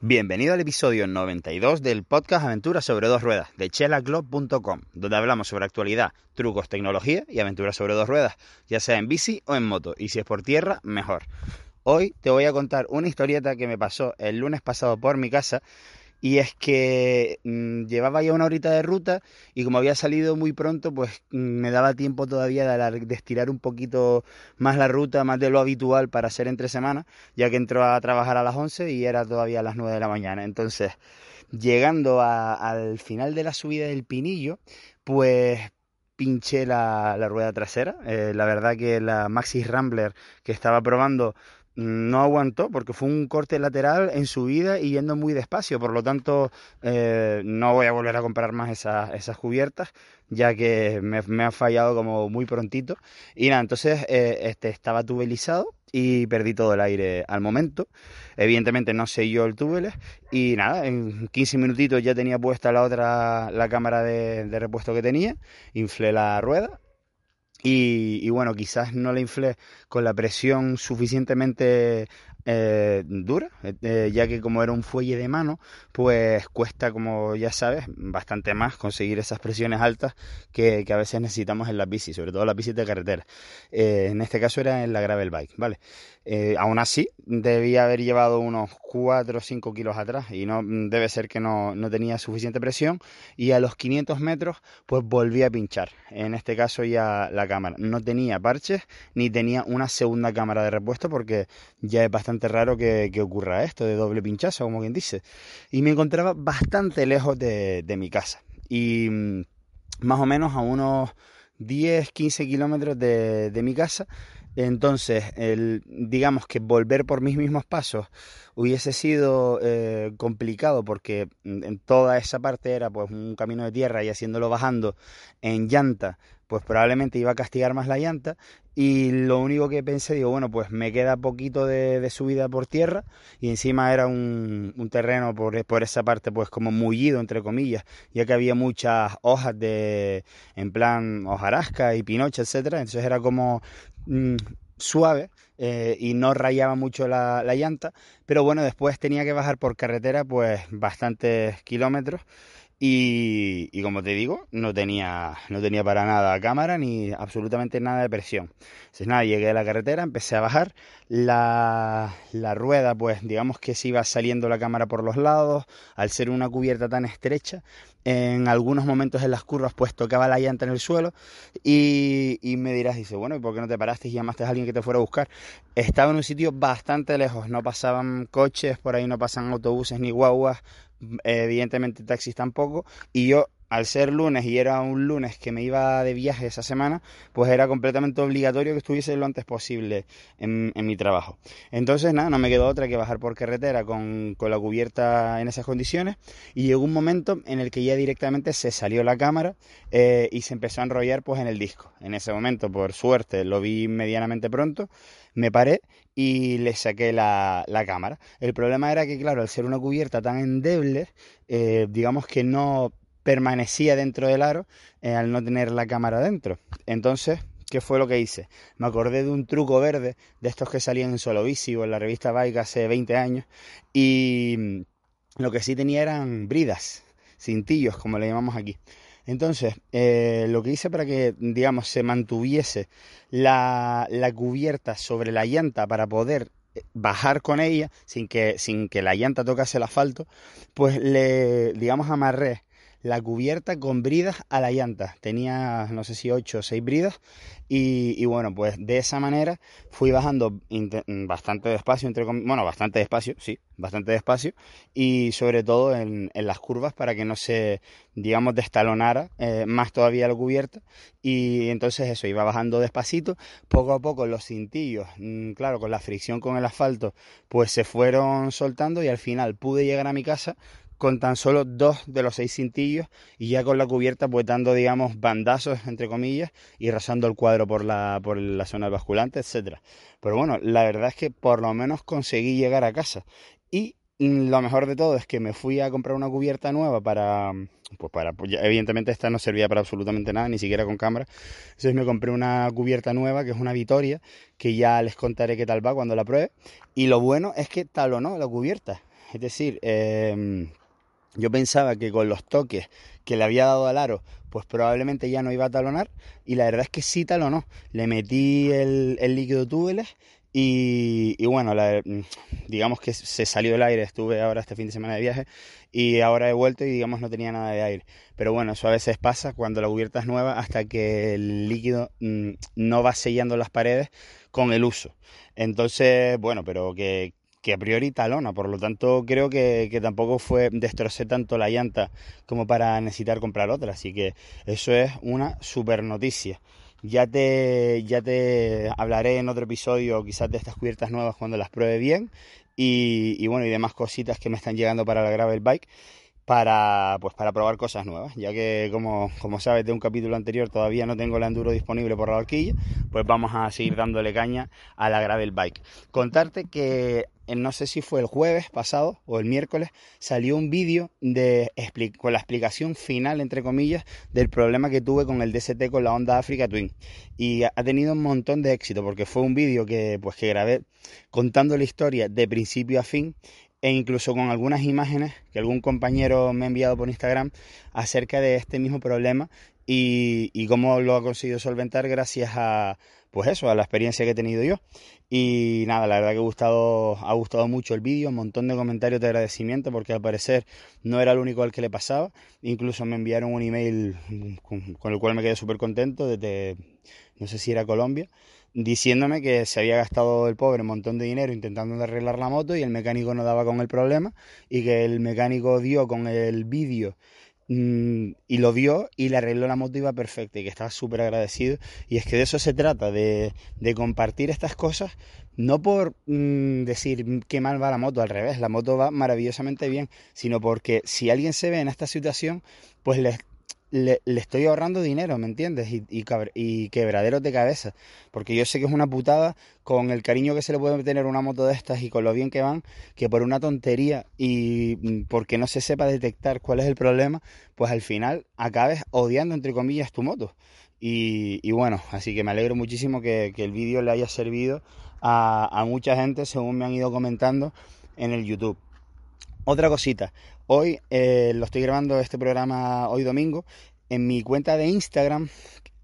Bienvenido al episodio 92 del podcast Aventuras sobre dos ruedas de chelaclub.com, donde hablamos sobre actualidad, trucos, tecnología y aventuras sobre dos ruedas, ya sea en bici o en moto, y si es por tierra, mejor. Hoy te voy a contar una historieta que me pasó el lunes pasado por mi casa y es que mmm, llevaba ya una horita de ruta y como había salido muy pronto, pues mmm, me daba tiempo todavía de, estirar un poquito más la ruta, más de lo habitual para hacer entre semana, ya que entró a trabajar a las 11 y era todavía a las 9 de la mañana. Entonces, llegando a, al final de la subida del Pinillo, pues pinché la, rueda trasera. Eh, la verdad que la Maxis Rambler que estaba probando no aguantó porque fue un corte lateral en subida y yendo muy despacio, por lo tanto eh, no voy a volver a comprar más esas, esas cubiertas ya que me, me ha fallado como muy prontito. Y nada, entonces eh, este, estaba tubelizado y perdí todo el aire al momento, evidentemente no selló el túbeles. Y nada, en 15 minutitos ya tenía puesta la otra, la cámara de, de repuesto que tenía, inflé la rueda y, y, bueno, quizás no la inflé con la presión suficientemente eh, dura, eh, ya que como era un fuelle de mano, pues cuesta, como ya sabes, bastante más conseguir esas presiones altas que, a veces necesitamos en las bicis, sobre todo las bicis de carretera. Eh, en este caso era en la gravel bike, ¿vale? Aún así, debía haber llevado unos 4 o 5 kilos atrás y no debe ser que no, no, tenía suficiente presión y a los 500 metros pues volví a pinchar, en este caso ya la cámara. No tenía parches ni tenía una segunda cámara de repuesto porque ya es bastante raro que, ocurra esto de doble pinchazo, como quien dice. Y me encontraba bastante lejos de, mi casa y mm, más o menos a unos 10, 15 kilómetros de, mi casa entonces, digamos que volver por mis mismos pasos hubiese sido eh, complicado porque en toda esa parte era pues un camino de tierra y haciéndolo bajando en llanta, pues probablemente iba a castigar más la llanta y lo único que pensé, digo, bueno, pues me queda poquito de, subida por tierra y encima era un, un terreno por, por, esa parte pues como mullido, entre comillas, ya que había muchas hojas de, en plan hojarasca y pinocha, etcétera, entonces era como mmm, suave eh, y no rayaba mucho la, la, llanta, pero bueno, después tenía que bajar por carretera pues bastantes kilómetros y, como te digo, no tenía, no tenía para nada cámara ni absolutamente nada de presión. Entonces nada, llegué a la carretera, empecé a bajar, la, la rueda pues digamos que se iba saliendo la cámara por los lados, al ser una cubierta tan estrecha, en algunos momentos en las curvas pues tocaba la llanta en el suelo y, y me dirás, dice, bueno, ¿y por qué no te paraste y llamaste a alguien que te fuera a buscar? Estaba en un sitio bastante lejos, no pasaban coches, por ahí no pasan autobuses ni guaguas, evidentemente taxis tampoco, y yo al ser lunes y era un lunes que me iba de viaje esa semana, pues era completamente obligatorio que estuviese lo antes posible en, mi trabajo. Entonces, nada, no me quedó otra que bajar por carretera con, con, la cubierta en esas condiciones y llegó un momento en el que ya directamente se salió la cámara eh, y se empezó a enrollar pues en el disco. En ese momento, por suerte, lo vi medianamente pronto, me paré y le saqué la, la cámara. El problema era que, claro, al ser una cubierta tan endeble, eh, digamos que no permanecía dentro del aro eh, al no tener la cámara dentro. Entonces, ¿qué fue lo que hice? Me acordé de un truco verde, de estos que salían en Solo Bici o en la revista Bike hace 20 años, y lo que sí tenía eran bridas, cintillos, como le llamamos aquí. Entonces, eh, lo que hice para que, digamos, se mantuviese la, la cubierta sobre la llanta para poder eh, bajar con ella sin que, sin que la llanta tocase el asfalto, pues le, digamos, amarré la cubierta con bridas a la llanta. Tenía, no sé si 8 o 6 bridas. Y, bueno, pues de esa manera fui bajando bastante despacio, entre bueno, bastante despacio, sí, bastante despacio. Y sobre todo en, las curvas para que no se, digamos, destalonara eh, más todavía la cubierta. Y entonces eso, iba bajando despacito. Poco a poco los cintillos, mm, claro, con la fricción con el asfalto, pues se fueron soltando y al final pude llegar a mi casa con tan solo dos de los seis cintillos y ya con la cubierta pues dando digamos bandazos entre comillas y rasando el cuadro por la, por la zona basculante, etcétera. Pero bueno, la verdad es que por lo menos conseguí llegar a casa y lo mejor de todo es que me fui a comprar una cubierta nueva para, pues para, pues evidentemente esta no servía para absolutamente nada, ni siquiera con cámara. Entonces me compré una cubierta nueva, que es una Vitoria, que ya les contaré qué tal va cuando la pruebe. Y lo bueno es que talonó la cubierta. Es decir, eh, yo pensaba que con los toques que le había dado al aro, pues probablemente ya no iba a talonar. Y la verdad es que sí talonó. Le metí el, líquido túbeles y, bueno, digamos que se salió el aire. Estuve ahora este fin de semana de viaje y ahora he vuelto y digamos no tenía nada de aire. Pero bueno, eso a veces pasa cuando la cubierta es nueva hasta que el líquido mm, no va sellando las paredes con el uso. Entonces, bueno, pero que, que a priori talona, por lo tanto creo que, tampoco fue destrocé tanto la llanta como para necesitar comprar otra, así que eso es una super noticia. Ya te, ya te hablaré en otro episodio quizás de estas cubiertas nuevas cuando las pruebe bien y, bueno y demás cositas que me están llegando para la gravel bike para, pues, para probar cosas nuevas, ya que como, como sabes de un capítulo anterior todavía no tengo el enduro disponible por la horquilla, pues vamos a seguir dándole caña a la gravel bike. Contarte que no sé si fue el jueves pasado o el miércoles, salió un vídeo de, con la explicación final, entre comillas, del problema que tuve con el DST con la Honda Africa Twin. Y ha tenido un montón de éxito porque fue un vídeo que, pues, que grabé contando la historia de principio a fin e incluso con algunas imágenes que algún compañero me ha enviado por Instagram acerca de este mismo problema y, y cómo lo ha conseguido solventar gracias a, pues eso, a la experiencia que he tenido yo. Y nada, la verdad que ha gustado, ha gustado mucho el vídeo, un montón de comentarios de agradecimiento porque al parecer no era el único al que le pasaba. Incluso me enviaron un email con, con el cual me quedé súper contento desde, no sé si era Colombia, diciéndome que se había gastado el pobre un montón de dinero intentando arreglar la moto y el mecánico no daba con el problema y que el mecánico dio con el vídeo y lo vio y le arregló la moto iba perfecta y que estaba súper agradecido y es que de eso se trata de, de compartir estas cosas no por mm, decir qué mal va la moto al revés la moto va maravillosamente bien sino porque si alguien se ve en esta situación pues les le, estoy ahorrando dinero, ¿me entiendes? Y, y, quebraderos de cabeza. Porque yo sé que es una putada con el cariño que se le puede tener una moto de estas y con lo bien que van, que por una tontería y mm, porque no se sepa detectar cuál es el problema, pues al final acabes odiando, entre comillas, tu moto. Y, bueno, así que me alegro muchísimo que, el vídeo le haya servido a, a mucha gente, según me han ido comentando en el YouTube. Otra cosita, hoy eh, lo estoy grabando este programa hoy domingo en mi cuenta de Instagram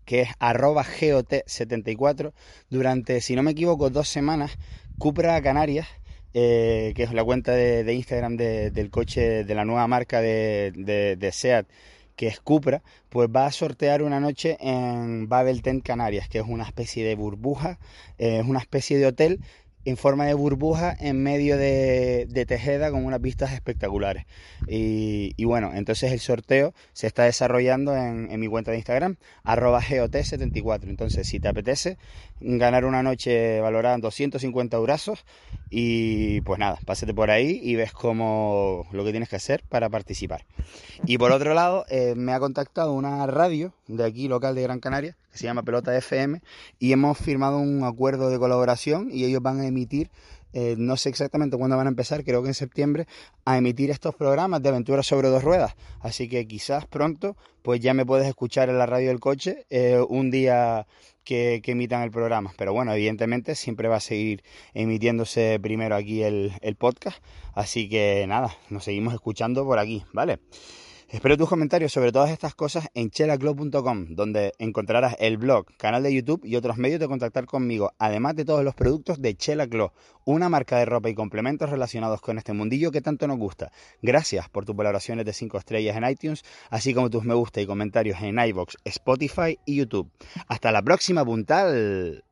que es arroba got74 durante, si no me equivoco, dos semanas Cupra Canarias eh, que es la cuenta de, Instagram del coche de la nueva marca de, de, SEAT que es Cupra, pues va a sortear una noche en Babel Tent Canarias, que es una especie de burbuja, eh, es una especie de hotel en forma de burbuja en medio de, Tejeda con unas vistas espectaculares. Y, bueno, entonces el sorteo se está desarrollando en, mi cuenta de Instagram, arroba GOT74. Entonces, si te apetece ganar una noche valorada en 250 euros, y pues nada, pásate por ahí y ves cómo lo que tienes que hacer para participar. Y por otro lado, eh, me ha contactado una radio de aquí, local de Gran Canaria, que se llama Pelota FM, y hemos firmado un acuerdo de colaboración y ellos van a emitir, eh, no sé exactamente cuándo van a empezar, creo que en septiembre, a emitir estos programas de aventuras sobre dos ruedas. Así que quizás pronto, pues ya me puedes escuchar en la radio del coche eh, un día que, emitan el programa. Pero bueno, evidentemente siempre va a seguir emitiéndose primero aquí el, el podcast. Así que nada, nos seguimos escuchando por aquí, ¿vale? Espero tus comentarios sobre todas estas cosas en chelaclub.com, donde encontrarás el blog, canal de YouTube y otros medios de contactar conmigo, además de todos los productos de Chela Club, una marca de ropa y complementos relacionados con este mundillo que tanto nos gusta. Gracias por tus valoraciones de 5 estrellas en iTunes, así como tus me gusta y comentarios en iBox, Spotify y YouTube. Hasta la próxima, puntal.